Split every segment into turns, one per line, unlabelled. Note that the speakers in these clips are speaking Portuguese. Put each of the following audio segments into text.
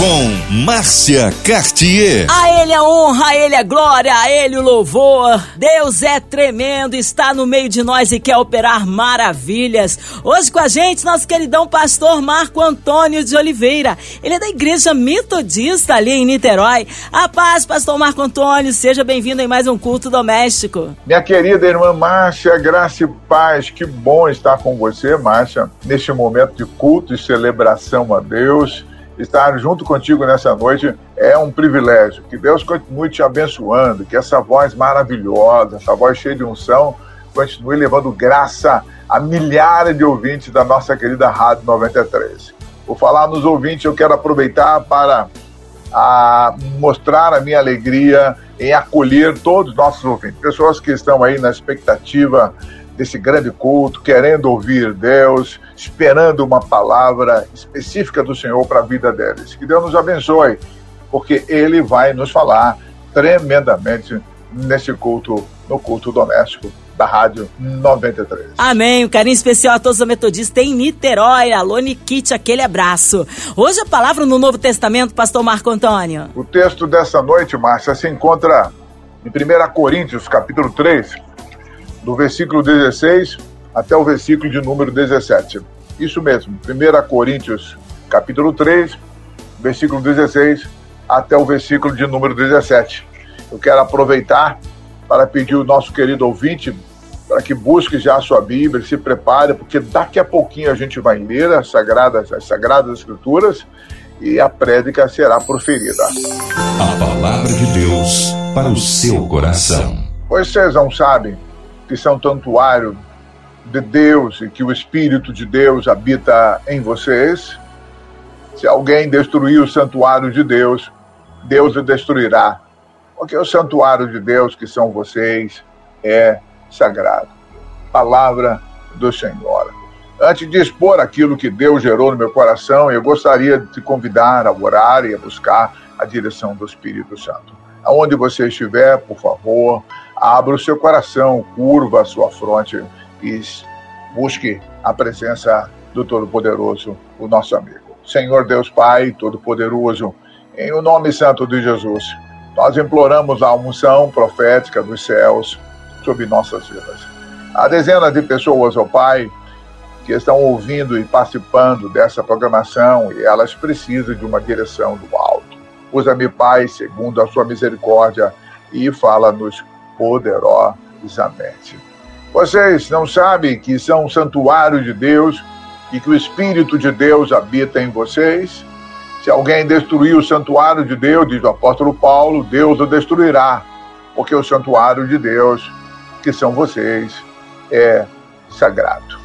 com Márcia Cartier.
A Ele a honra, a Ele a glória, a Ele o louvor. Deus é tremendo, está no meio de nós e quer operar maravilhas. Hoje com a gente, nosso queridão pastor Marco Antônio de Oliveira. Ele é da Igreja Metodista ali em Niterói. A paz, pastor Marco Antônio, seja bem-vindo em mais um culto doméstico.
Minha querida irmã Márcia, graça e paz, que bom estar com você, Márcia, neste momento de culto e celebração a Deus estar junto contigo nessa noite é um privilégio. Que Deus continue te abençoando, que essa voz maravilhosa, essa voz cheia de unção, continue levando graça a milhares de ouvintes da nossa querida Rádio 93. Por falar nos ouvintes, eu quero aproveitar para a, mostrar a minha alegria em acolher todos os nossos ouvintes, pessoas que estão aí na expectativa desse grande culto, querendo ouvir Deus, esperando uma palavra específica do Senhor para a vida deles. Que Deus nos abençoe, porque Ele vai nos falar tremendamente nesse culto, no culto doméstico da Rádio 93.
Amém. Um carinho especial a todos os metodistas em Niterói. Alô, Nikite, aquele abraço. Hoje a palavra no Novo Testamento, pastor Marco Antônio.
O texto dessa noite, Márcia, se encontra em 1 Coríntios, capítulo 3, do versículo 16 até o versículo de número 17. Isso mesmo, 1 Coríntios, capítulo 3, versículo 16 até o versículo de número 17. Eu quero aproveitar para pedir o nosso querido ouvinte para que busque já a sua Bíblia, se prepare, porque daqui a pouquinho a gente vai ler as sagradas, as sagradas escrituras e a prédica será proferida.
A palavra de Deus para o seu coração.
Vocês não sabem que são santuário de Deus e que o Espírito de Deus habita em vocês. Se alguém destruir o santuário de Deus, Deus o destruirá. Porque o santuário de Deus, que são vocês, é sagrado. Palavra do Senhor. Antes de expor aquilo que Deus gerou no meu coração, eu gostaria de te convidar a orar e a buscar a direção do Espírito Santo. Aonde você estiver, por favor, abra o seu coração, curva a sua fronte e busque a presença do Todo-Poderoso, o nosso amigo. Senhor Deus Pai Todo-Poderoso, em o nome santo de Jesus, nós imploramos a unção profética dos céus sobre nossas vidas. Há dezenas de pessoas, ó oh Pai, que estão ouvindo e participando dessa programação e elas precisam de uma direção do alto. Usa-me, Pai, segundo a sua misericórdia, e fala-nos poderosamente. Vocês não sabem que são um santuário de Deus e que o Espírito de Deus habita em vocês? Se alguém destruir o santuário de Deus, diz o apóstolo Paulo, Deus o destruirá, porque o santuário de Deus, que são vocês, é sagrado.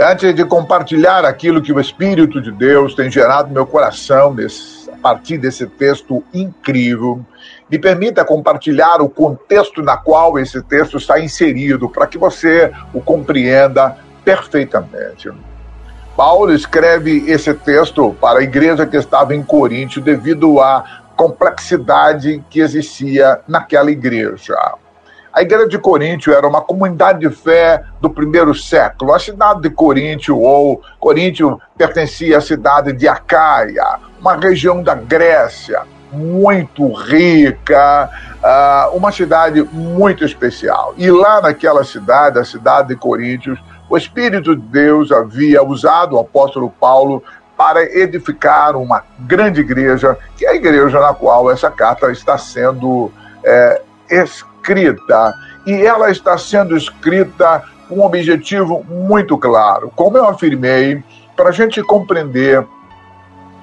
Antes de compartilhar aquilo que o Espírito de Deus tem gerado no meu coração nesse, partir desse texto incrível, me permita compartilhar o contexto na qual esse texto está inserido, para que você o compreenda perfeitamente. Paulo escreve esse texto para a igreja que estava em Coríntio devido à complexidade que existia naquela igreja. A igreja de Coríntio era uma comunidade de fé do primeiro século. A cidade de Coríntio, ou Coríntio, pertencia à cidade de Acaia, uma região da Grécia muito rica, uh, uma cidade muito especial. E lá naquela cidade, a cidade de Coríntios, o Espírito de Deus havia usado o apóstolo Paulo para edificar uma grande igreja, que é a igreja na qual essa carta está sendo é, escrita. E ela está sendo escrita com um objetivo muito claro. Como eu afirmei, para a gente compreender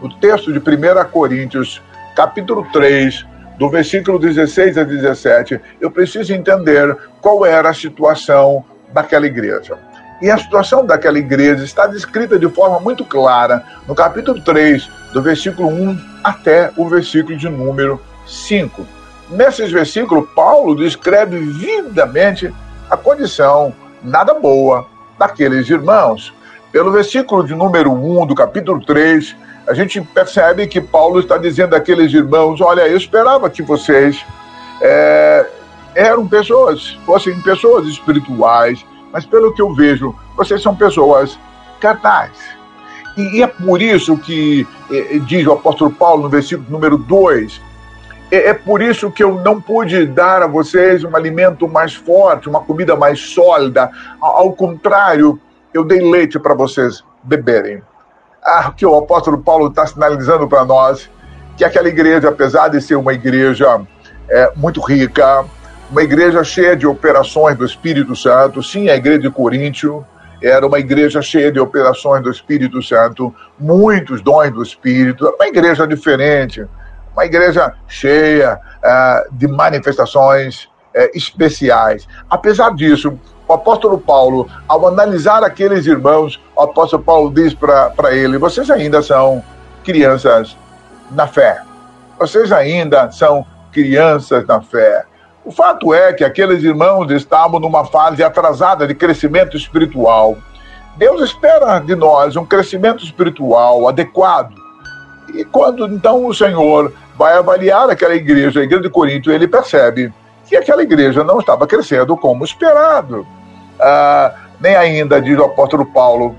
o texto de 1 Coríntios capítulo 3, do versículo 16 a 17, eu preciso entender qual era a situação daquela igreja. E a situação daquela igreja está descrita de forma muito clara no capítulo 3, do versículo 1 até o versículo de número 5. Nesses versículos, Paulo descreve vividamente a condição nada boa daqueles irmãos. Pelo versículo de número 1 do capítulo 3, a gente percebe que Paulo está dizendo àqueles irmãos: Olha, eu esperava que vocês é, eram pessoas, fossem pessoas espirituais, mas pelo que eu vejo, vocês são pessoas carnais. E, é por isso que é, diz o apóstolo Paulo no versículo número 2: é, é por isso que eu não pude dar a vocês um alimento mais forte, uma comida mais sólida. Ao contrário, eu dei leite para vocês beberem. Ah, que o apóstolo Paulo está sinalizando para nós que aquela igreja, apesar de ser uma igreja é, muito rica, uma igreja cheia de operações do Espírito Santo, sim, a igreja de Coríntio era uma igreja cheia de operações do Espírito Santo, muitos dons do Espírito, uma igreja diferente, uma igreja cheia uh, de manifestações uh, especiais. Apesar disso, o apóstolo Paulo, ao analisar aqueles irmãos, o apóstolo Paulo diz para ele: vocês ainda são crianças na fé. Vocês ainda são crianças na fé. O fato é que aqueles irmãos estavam numa fase atrasada de crescimento espiritual. Deus espera de nós um crescimento espiritual adequado. E quando então o Senhor vai avaliar aquela igreja, a igreja de Corinto, ele percebe que aquela igreja não estava crescendo como esperado. Ah, nem ainda, diz o apóstolo Paulo,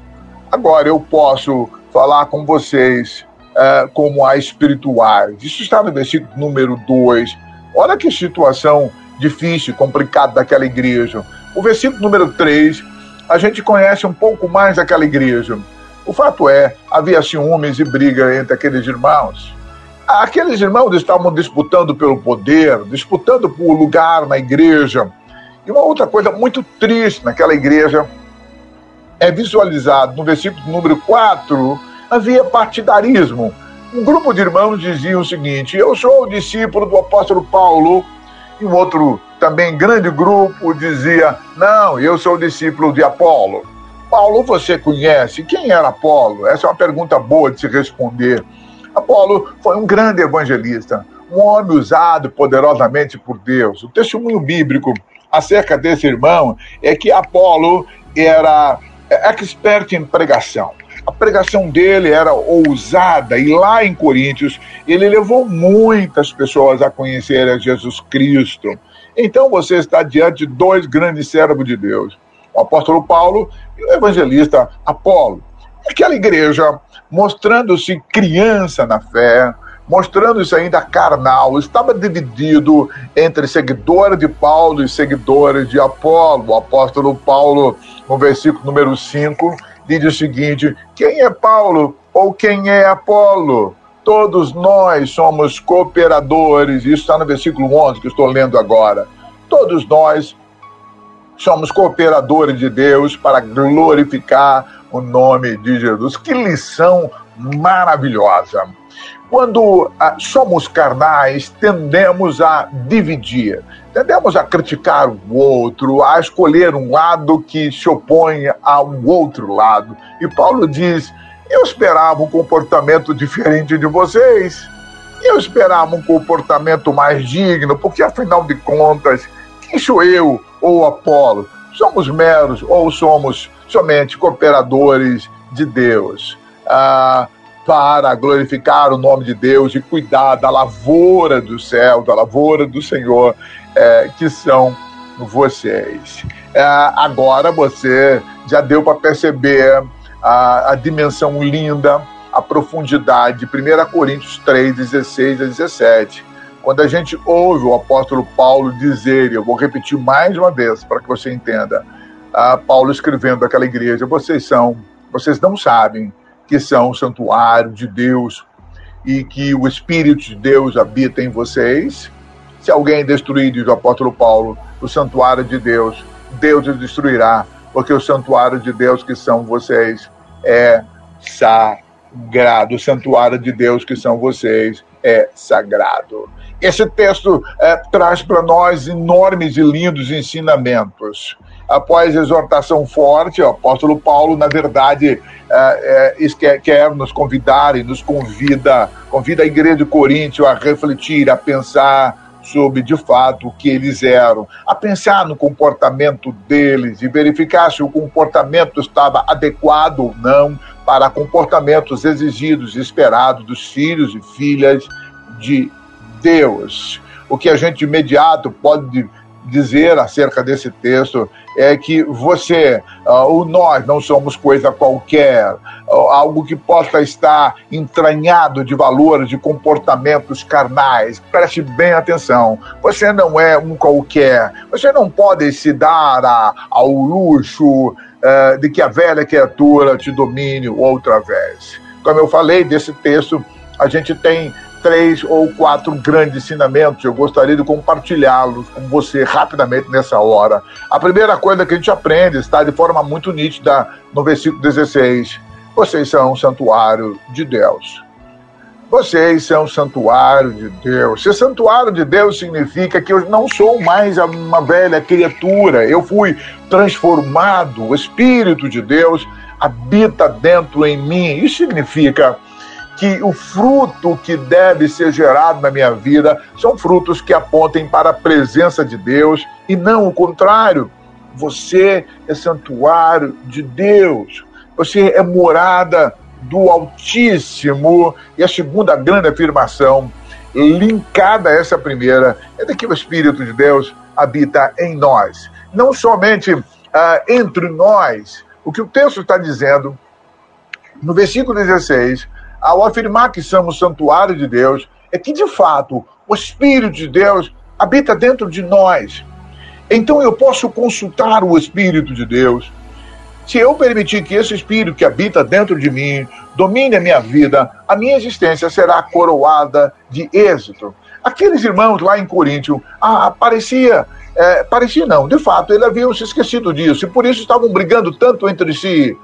agora eu posso falar com vocês ah, como a espirituais. Isso está no versículo número 2. Olha que situação difícil, complicada daquela igreja. O versículo número 3, a gente conhece um pouco mais daquela igreja. O fato é, havia ciúmes e briga entre aqueles irmãos. Aqueles irmãos estavam disputando pelo poder, disputando por lugar na igreja. E uma outra coisa muito triste naquela igreja é visualizado no versículo número 4, havia partidarismo. Um grupo de irmãos dizia o seguinte: Eu sou o discípulo do apóstolo Paulo, e um outro também grande grupo dizia: Não, eu sou o discípulo de Apolo. Paulo, você conhece? Quem era Apolo? Essa é uma pergunta boa de se responder. Apolo foi um grande evangelista, um homem usado poderosamente por Deus. O testemunho bíblico acerca desse irmão é que Apolo era expert em pregação. A pregação dele era ousada e lá em Coríntios ele levou muitas pessoas a conhecer a Jesus Cristo. Então você está diante de dois grandes servos de Deus, o apóstolo Paulo e o evangelista Apolo. Aquela igreja mostrando-se criança na fé, mostrando-se ainda carnal, estava dividido entre seguidores de Paulo e seguidores de Apolo. O apóstolo Paulo, no versículo número 5, diz o seguinte: Quem é Paulo ou quem é Apolo? Todos nós somos cooperadores, isso está no versículo 11 que estou lendo agora. Todos nós somos cooperadores de Deus para glorificar o nome de Jesus. Que lição maravilhosa! Quando ah, somos carnais, tendemos a dividir, tendemos a criticar o outro, a escolher um lado que se opõe a um outro lado. E Paulo diz: Eu esperava um comportamento diferente de vocês. Eu esperava um comportamento mais digno, porque afinal de contas, quem sou eu ou Apolo? Somos meros ou somos somente cooperadores de Deus, ah, para glorificar o nome de Deus e cuidar da lavoura do céu, da lavoura do Senhor, é, que são vocês. É, agora você já deu para perceber a, a, dimensão linda, a profundidade, 1 Coríntios 3, 16 a 17. Quando a gente ouve o apóstolo Paulo dizer, eu vou repetir mais uma vez para que você entenda, Paulo escrevendo àquela igreja: vocês são, vocês não sabem que são o santuário de Deus e que o Espírito de Deus habita em vocês. Se alguém destruir, diz o apóstolo Paulo, o santuário de Deus, Deus o destruirá, porque o santuário de Deus que são vocês é sagrado. O santuário de Deus que são vocês é sagrado. Esse texto é, traz para nós enormes e lindos ensinamentos após exortação forte, o apóstolo Paulo, na verdade, é, é, quer, nos convidar e nos convida, convida a igreja de Coríntio a refletir, a pensar sobre de fato o que eles eram, a pensar no comportamento deles e verificar se o comportamento estava adequado ou não para comportamentos exigidos e esperados dos filhos e filhas de Deus. o que a gente de imediato pode dizer acerca desse texto é que você, uh, o nós, não somos coisa qualquer, uh, algo que possa estar entranhado de valores, de comportamentos carnais. Preste bem atenção. Você não é um qualquer. Você não pode se dar a, ao luxo uh, de que a velha criatura te domine outra vez. Como eu falei desse texto, a gente tem três ou quatro grandes ensinamentos. Eu gostaria de compartilhá-los com você rapidamente nessa hora. A primeira coisa que a gente aprende está de forma muito nítida no versículo 16. Vocês são um santuário de Deus. Vocês são um santuário de Deus. Ser santuário de Deus significa que eu não sou mais uma velha criatura. Eu fui transformado. O Espírito de Deus habita dentro em mim. Isso significa que o fruto que deve ser gerado na minha vida são frutos que apontem para a presença de Deus e não o contrário. Você é santuário de Deus. Você é morada do Altíssimo. E a segunda grande afirmação, linkada a essa primeira, é de que o Espírito de Deus habita em nós. Não somente uh, entre nós. O que o texto está dizendo, no versículo 16, ao afirmar que somos santuário de Deus, é que de fato o Espírito de Deus habita dentro de nós. Então eu posso consultar o Espírito de Deus. Se eu permitir que esse Espírito que habita dentro de mim domine a minha vida, a minha existência será coroada de êxito. Aqueles irmãos lá em Coríntio, ah, parecia, é, parecia não, de fato, eles haviam se esquecido disso e por isso estavam brigando tanto entre si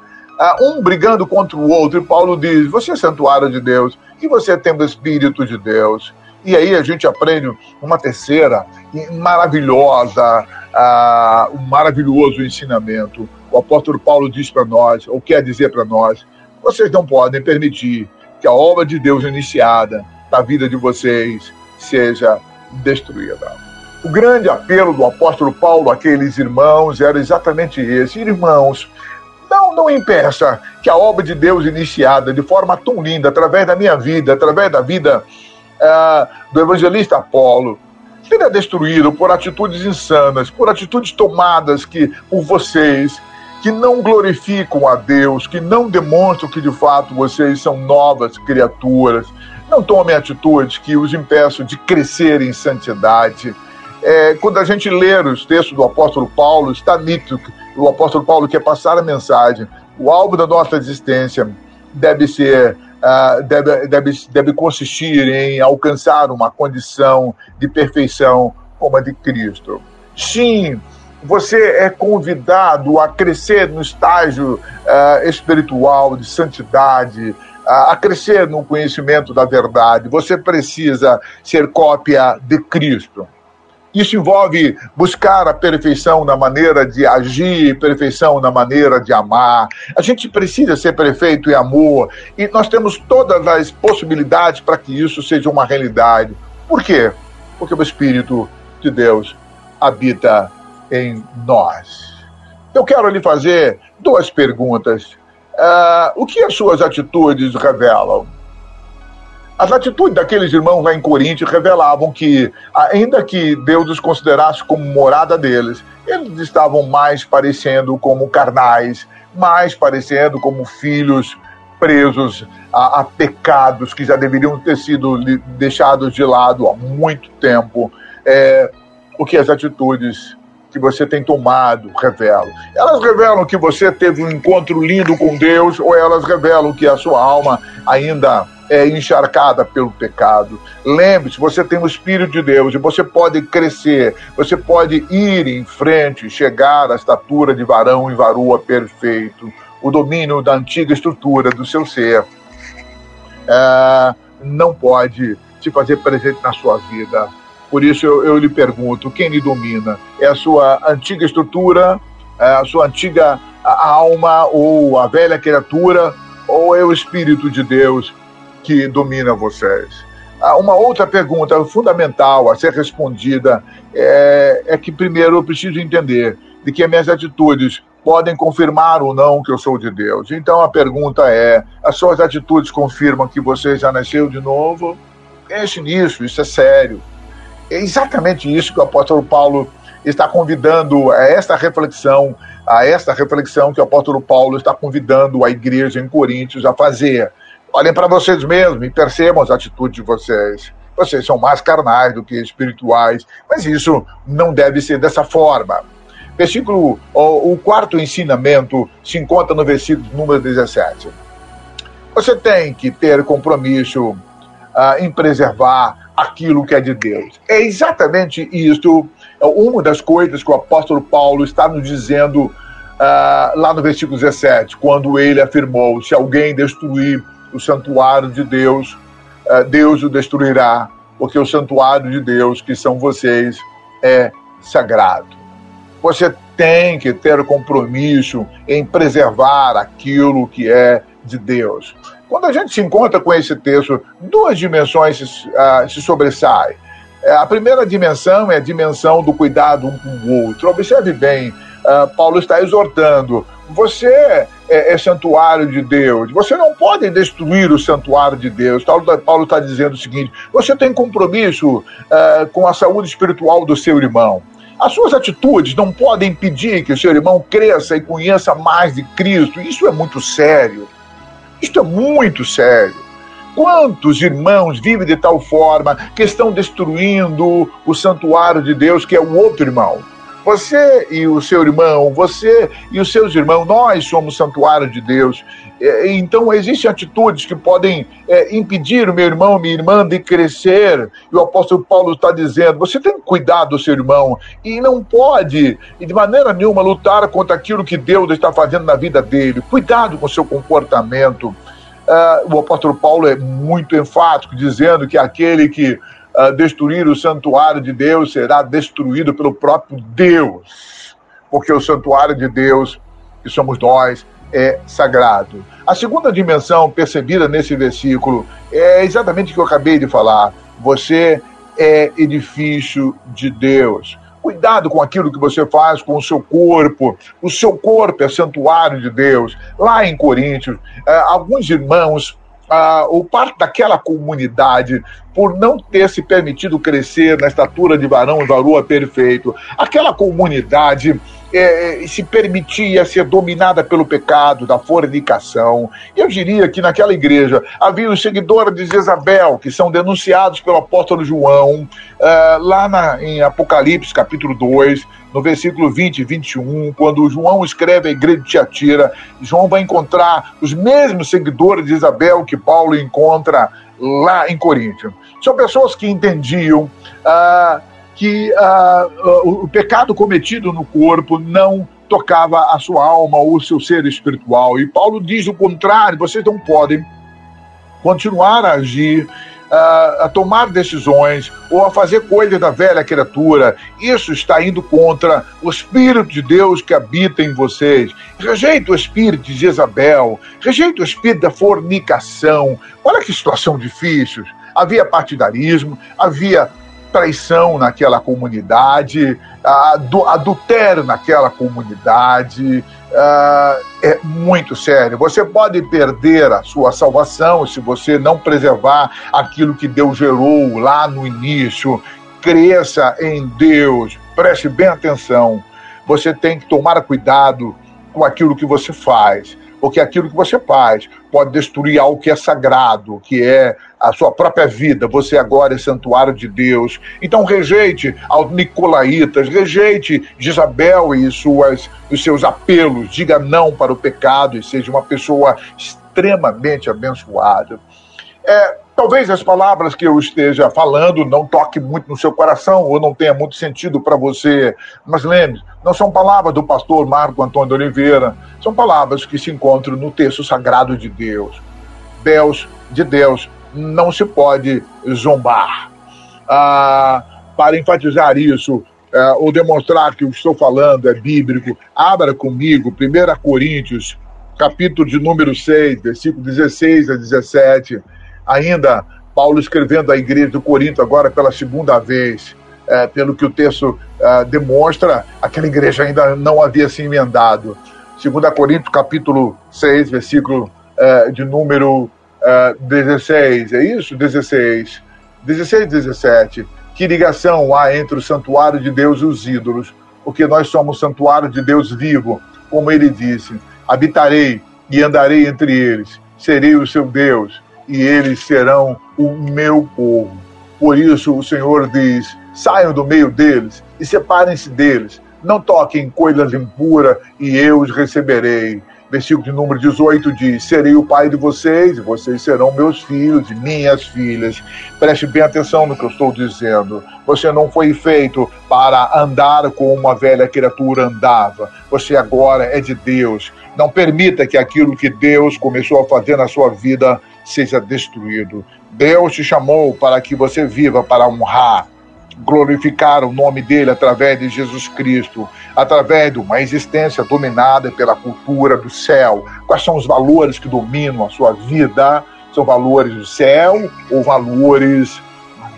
um brigando contra o outro, e Paulo diz: Você é santuário de Deus, e você tem o Espírito de Deus. E aí a gente aprende uma terceira maravilhosa, uh, um maravilhoso ensinamento. O apóstolo Paulo diz para nós, ou quer dizer para nós, vocês não podem permitir que a obra de Deus iniciada na vida de vocês seja destruída. O grande apelo do apóstolo Paulo àqueles irmãos era exatamente esse: irmãos, não, não impeça que a obra de Deus iniciada de forma tão linda, através da minha vida, através da vida uh, do evangelista Apolo, seja destruído por atitudes insanas, por atitudes tomadas que por vocês, que não glorificam a Deus, que não demonstram que de fato vocês são novas criaturas. Não tomem atitudes que os impeçam de crescer em santidade. É, quando a gente lê os textos do apóstolo Paulo, está nítido o apóstolo Paulo quer passar a mensagem. O alvo da nossa existência deve ser, uh, deve, deve, deve consistir em alcançar uma condição de perfeição como a de Cristo. Sim, você é convidado a crescer no estágio uh, espiritual de santidade, uh, a crescer no conhecimento da verdade. Você precisa ser cópia de Cristo. Isso envolve buscar a perfeição na maneira de agir, perfeição na maneira de amar. A gente precisa ser perfeito em amor e nós temos todas as possibilidades para que isso seja uma realidade. Por quê? Porque o Espírito de Deus habita em nós. Eu quero lhe fazer duas perguntas. Uh, o que as suas atitudes revelam? As atitudes daqueles irmãos lá em Corinto revelavam que, ainda que Deus os considerasse como morada deles, eles estavam mais parecendo como carnais, mais parecendo como filhos presos a, a pecados que já deveriam ter sido deixados de lado há muito tempo. É, o que as atitudes que você tem tomado revelam. Elas revelam que você teve um encontro lindo com Deus ou elas revelam que a sua alma ainda é encharcada pelo pecado. Lembre-se, você tem o Espírito de Deus e você pode crescer, você pode ir em frente, chegar à estatura de varão e varoa perfeito, o domínio da antiga estrutura do seu ser. É, não pode te fazer presente na sua vida. Por isso eu, eu lhe pergunto: quem lhe domina? É a sua antiga estrutura, é a sua antiga alma ou a velha criatura? Ou é o Espírito de Deus que domina vocês. Ah, uma outra pergunta fundamental a ser respondida é, é que, primeiro, eu preciso entender de que as minhas atitudes podem confirmar ou não que eu sou de Deus. Então a pergunta é: as suas atitudes confirmam que você já nasceu de novo? Pense nisso, isso é sério. É exatamente isso que o apóstolo Paulo está convidando a esta reflexão, a esta reflexão que o apóstolo Paulo está convidando a igreja em Coríntios a fazer. Olhem para vocês mesmos e percebam as atitudes de vocês. Vocês são mais carnais do que espirituais, mas isso não deve ser dessa forma. Versículo, o, o quarto ensinamento se encontra no versículo número 17. Você tem que ter compromisso uh, em preservar aquilo que é de Deus. É exatamente isso, é uma das coisas que o apóstolo Paulo está nos dizendo uh, lá no versículo 17, quando ele afirmou: se alguém destruir o santuário de Deus, uh, Deus o destruirá, porque o santuário de Deus, que são vocês, é sagrado. Você tem que ter compromisso em preservar aquilo que é de Deus. Quando a gente se encontra com esse texto, duas dimensões se, uh, se sobressaem. É, a primeira dimensão é a dimensão do cuidado um com o outro. Observe bem, uh, Paulo está exortando: você é, é, santuário de Deus, você não pode destruir o santuário de Deus. Paulo está dizendo o seguinte: você tem compromisso uh, com a saúde espiritual do seu irmão. As suas atitudes não podem impedir que o seu irmão cresça e conheça mais de Cristo. Isso é muito sério. Isto é muito sério. Quantos irmãos vivem de tal forma que estão destruindo o santuário de Deus, que é o outro irmão? Você e o seu irmão, você e os seus irmãos, nós somos santuário de Deus. É, então, existem atitudes que podem é, impedir o meu irmão, minha irmã de crescer. E o apóstolo Paulo está dizendo: você tem que cuidar do seu irmão e não pode, de maneira nenhuma, lutar contra aquilo que Deus está fazendo na vida dele. Cuidado com o seu comportamento. Uh, o apóstolo Paulo é muito enfático, dizendo que aquele que uh, destruir o santuário de Deus será destruído pelo próprio Deus, porque o santuário de Deus, que somos nós, é sagrado. A segunda dimensão percebida nesse versículo é exatamente o que eu acabei de falar. Você é edifício de Deus. Cuidado com aquilo que você faz com o seu corpo. O seu corpo é santuário de Deus. Lá em Coríntios, eh, alguns irmãos ah, ou parte daquela comunidade por não ter se permitido crescer na estatura de varão e varoa perfeito. Aquela comunidade é, se permitia ser dominada pelo pecado da fornicação. Eu diria que naquela igreja havia os seguidores de Jezabel, que são denunciados pelo apóstolo João, uh, lá na, em Apocalipse, capítulo 2, no versículo 20 e 21, quando João escreve a igreja de Tiatira, João vai encontrar os mesmos seguidores de Isabel que Paulo encontra lá em Coríntios. São pessoas que entendiam. Uh, que uh, o pecado cometido no corpo não tocava a sua alma ou o seu ser espiritual. E Paulo diz o contrário: vocês não podem continuar a agir, uh, a tomar decisões ou a fazer coisas da velha criatura. Isso está indo contra o Espírito de Deus que habita em vocês. Rejeita o espírito de Jezabel, rejeita o espírito da fornicação. Olha que situação difícil. Havia partidarismo, havia traição naquela comunidade, adultério naquela comunidade. Uh, é muito sério. Você pode perder a sua salvação se você não preservar aquilo que Deus gerou lá no início. Cresça em Deus, preste bem atenção. Você tem que tomar cuidado com aquilo que você faz porque aquilo que você faz pode destruir algo que é sagrado, que é a sua própria vida. Você agora é santuário de Deus. Então rejeite aos nicolaítas, rejeite Jezabel e suas, os seus apelos. Diga não para o pecado e seja uma pessoa extremamente abençoada. É, Talvez as palavras que eu esteja falando não toquem muito no seu coração ou não tenha muito sentido para você, mas lembre, não são palavras do pastor Marco Antônio Oliveira, são palavras que se encontram no texto sagrado de Deus. Deus, de Deus, não se pode zombar. Ah, para enfatizar isso, é, ou demonstrar que o que estou falando é bíblico, abra comigo 1 Coríntios, capítulo de número 6, versículo 16 a 17 ainda Paulo escrevendo à igreja do Corinto agora pela segunda vez, é, pelo que o texto é, demonstra, aquela igreja ainda não havia se emendado. 2 Coríntios capítulo 6, versículo é, de número 16, é, é isso? 16. 16 17. Que ligação há entre o santuário de Deus e os ídolos? Porque nós somos santuário de Deus vivo, como ele disse: habitarei e andarei entre eles, serei o seu Deus e eles serão o meu povo. Por isso o Senhor diz: saiam do meio deles e separem-se deles. Não toquem coisas impuras e eu os receberei. Versículo de número 18 diz: Serei o pai de vocês, e vocês serão meus filhos e minhas filhas. Preste bem atenção no que eu estou dizendo. Você não foi feito para andar como uma velha criatura andava. Você agora é de Deus. Não permita que aquilo que Deus começou a fazer na sua vida seja destruído. Deus te chamou para que você viva para honrar, glorificar o nome dele através de Jesus Cristo, através de uma existência dominada pela cultura do céu. Quais são os valores que dominam a sua vida? São valores do céu ou valores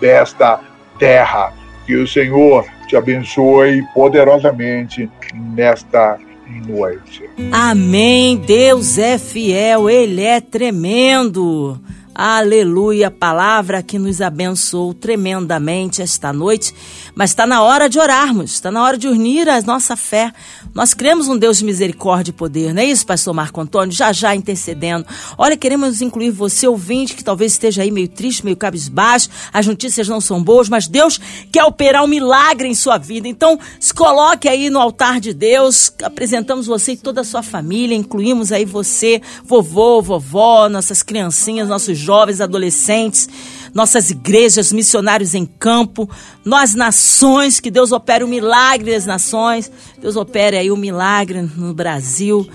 desta terra? Que o Senhor te abençoe poderosamente nesta noite.
Amém. Deus é fiel, Ele é tremendo. Aleluia, palavra que nos abençoou tremendamente esta noite. Mas está na hora de orarmos, está na hora de unir a nossa fé. Nós cremos um Deus de misericórdia e poder, não é isso, pastor Marco Antônio? Já já intercedendo. Olha, queremos incluir você, ouvinte, que talvez esteja aí meio triste, meio cabisbaixo, as notícias não são boas, mas Deus quer operar um milagre em sua vida. Então, se coloque aí no altar de Deus, apresentamos você e toda a sua família, incluímos aí você, vovô, vovó, nossas criancinhas, nossos jovens, adolescentes, nossas igrejas, missionários em campo, nós nações, que Deus opere o milagre das nações, Deus opere aí o milagre no Brasil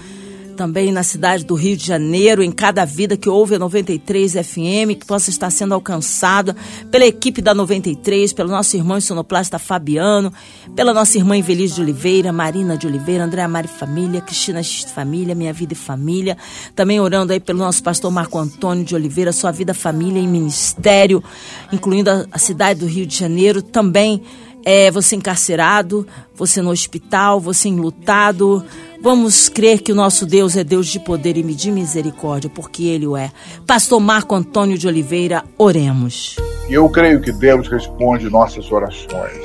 também na cidade do Rio de Janeiro, em cada vida que ouve a 93 FM, que possa estar sendo alcançada pela equipe da 93, pelo nosso irmão sonoplasta Fabiano, pela nossa irmã Infeliz de Oliveira, Marina de Oliveira, Andréa Mari Família, Cristina Família, Minha Vida e Família. Também orando aí pelo nosso pastor Marco Antônio de Oliveira, Sua Vida, Família e Ministério, incluindo a, a cidade do Rio de Janeiro. Também é, você encarcerado, você no hospital, você enlutado. Vamos crer que o nosso Deus é Deus de poder e de misericórdia, porque Ele o é. Pastor Marco Antônio de Oliveira, oremos.
Eu creio que Deus responde nossas orações.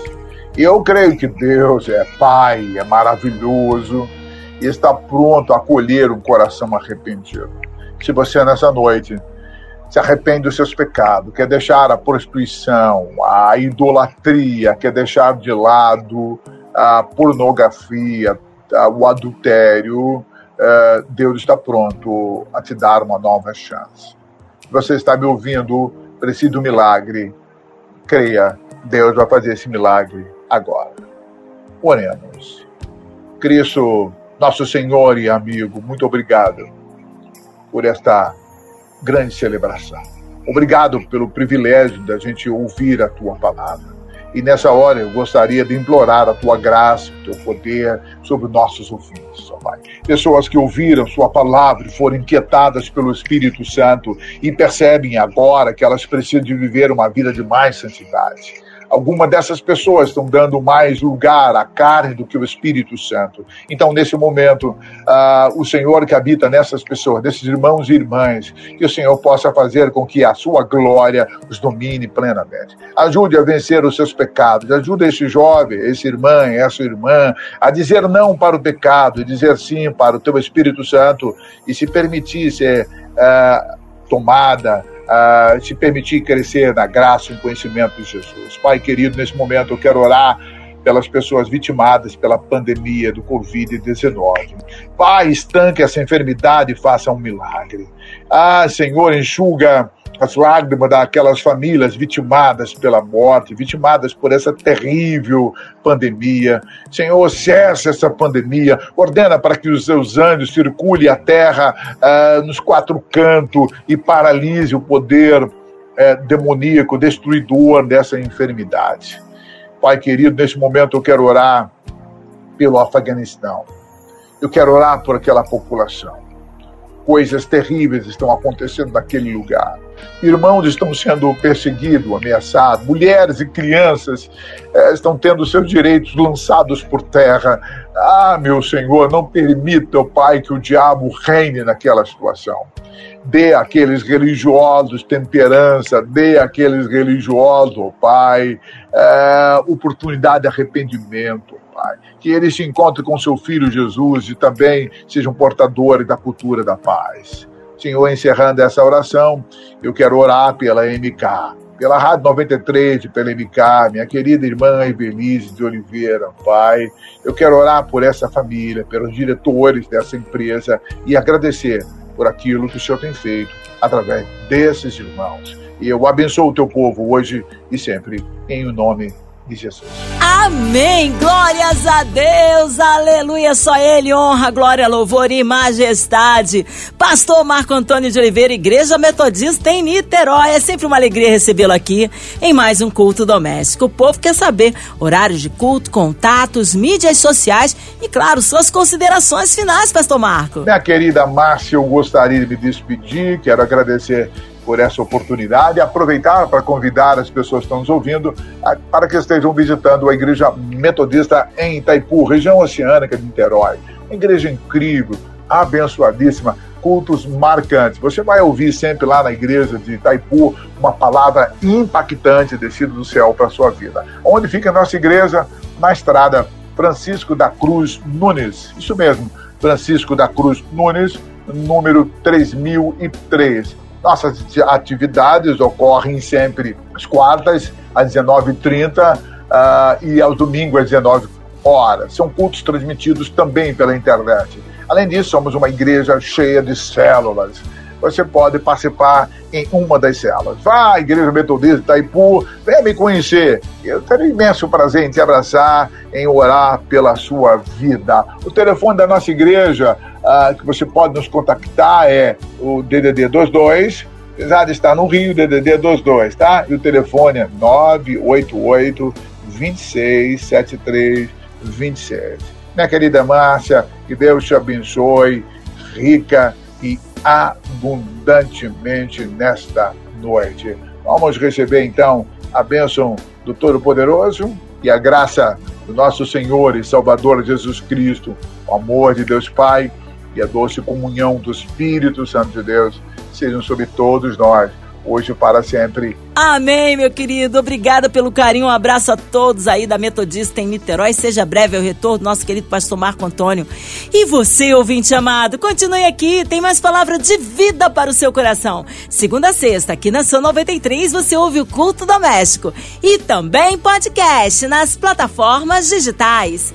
Eu creio que Deus é Pai, é maravilhoso e está pronto a acolher um coração arrependido. Se você nessa noite se arrepende dos seus pecados, quer deixar a prostituição, a idolatria, quer deixar de lado a pornografia, o adultério, é, Deus está pronto a te dar uma nova chance. Você está me ouvindo, precisa de um milagre. Creia, Deus vai fazer esse milagre agora. Oremos. Cristo, nosso Senhor e amigo, muito obrigado por esta grande celebração. Obrigado pelo privilégio da gente ouvir a tua palavra. E nessa hora eu gostaria de implorar a tua graça, o teu poder sobre nossos ouvintes, ó Pai. Pessoas que ouviram sua palavra e foram inquietadas pelo Espírito Santo e percebem agora que elas precisam de viver uma vida de mais santidade. Alguma dessas pessoas estão dando mais lugar à carne do que o Espírito Santo. Então, nesse momento, uh, o Senhor que habita nessas pessoas, desses irmãos e irmãs, que o Senhor possa fazer com que a sua glória os domine plenamente. Ajude a vencer os seus pecados. Ajude esse jovem, esse irmã, essa irmã, a dizer não para o pecado dizer sim para o teu Espírito Santo e se permitir ser uh, tomada uh, se permitir crescer na graça e no conhecimento de Jesus. Pai querido, nesse momento eu quero orar pelas pessoas vitimadas pela pandemia do Covid-19. Pai, estanque essa enfermidade e faça um milagre. Ah, Senhor, enxuga as lágrimas daquelas famílias vitimadas pela morte, vitimadas por essa terrível pandemia. Senhor, cessa essa pandemia, ordena para que os seus anjos circulem a terra uh, nos quatro cantos e paralise o poder uh, demoníaco, destruidor dessa enfermidade. Pai querido, nesse momento eu quero orar pelo Afeganistão. Eu quero orar por aquela população coisas terríveis estão acontecendo naquele lugar. Irmãos estão sendo perseguidos, ameaçados, mulheres e crianças eh, estão tendo seus direitos lançados por terra. Ah, meu Senhor, não permita, oh Pai, que o diabo reine naquela situação. Dê àqueles religiosos temperança, dê àqueles religiosos, oh Pai, é, oportunidade de arrependimento, Pai. Que eles se encontrem com seu filho Jesus e também sejam portadores da cultura da paz. Senhor, encerrando essa oração, eu quero orar pela MK pela Rádio 93, pela MK, minha querida irmã Evelise de Oliveira, Pai. Eu quero orar por essa família, pelos diretores dessa empresa e agradecer por aquilo que o Senhor tem feito através desses irmãos. E eu abençoo o teu povo hoje e sempre, em nome de Jesus.
Amém! Glórias a Deus! Aleluia! Só Ele honra, glória, louvor e majestade. Pastor Marco Antônio de Oliveira, Igreja Metodista em Niterói. É sempre uma alegria recebê-lo aqui em mais um culto doméstico. O povo quer saber horários de culto, contatos, mídias sociais e, claro, suas considerações finais, Pastor Marco.
Minha querida Márcia, eu gostaria de me despedir. Quero agradecer por essa oportunidade aproveitar para convidar as pessoas que estão nos ouvindo para que estejam visitando a Igreja Metodista em Itaipu, região oceânica de Niterói. Uma igreja incrível, abençoadíssima, cultos marcantes. Você vai ouvir sempre lá na igreja de Itaipu uma palavra impactante descida do céu para a sua vida. Onde fica a nossa igreja? Na estrada Francisco da Cruz Nunes. Isso mesmo, Francisco da Cruz Nunes, número 3003 nossas atividades ocorrem sempre às quartas, às 19h30 uh, ah, e aos domingos às 19 horas. São cultos transmitidos também pela internet. Além disso, somos uma igreja cheia de células. Você pode participar em uma das células. Vá à Igreja Metodista Itaipu, venha me conhecer. Eu terei imenso prazer em te abraçar, em orar pela sua vida. O telefone da nossa igreja uh, que você pode nos contactar é o DDD 22, apesar de estar no Rio, DDD 22, tá? E o telefone é 988 26 73 26. Minha querida Márcia, que Deus te abençoe, rica e abundantemente nesta noite. Vamos receber então a bênção do Todo-Poderoso e a graça do nosso Senhor e Salvador Jesus Cristo, o amor de Deus Pai e a doce comunhão do Espírito Santo de Deus sejam sobre todos nós, hoje e para sempre.
Amém, meu querido. Obrigada pelo carinho. Um abraço a todos aí da Metodista em Niterói. Seja breve o retorno do nosso querido pastor Marco Antônio. E você, ouvinte amado, continue aqui. Tem mais palavra de vida para o seu coração. Segunda a sexta, aqui na São 93, você ouve o Culto Doméstico. E também podcast nas plataformas digitais.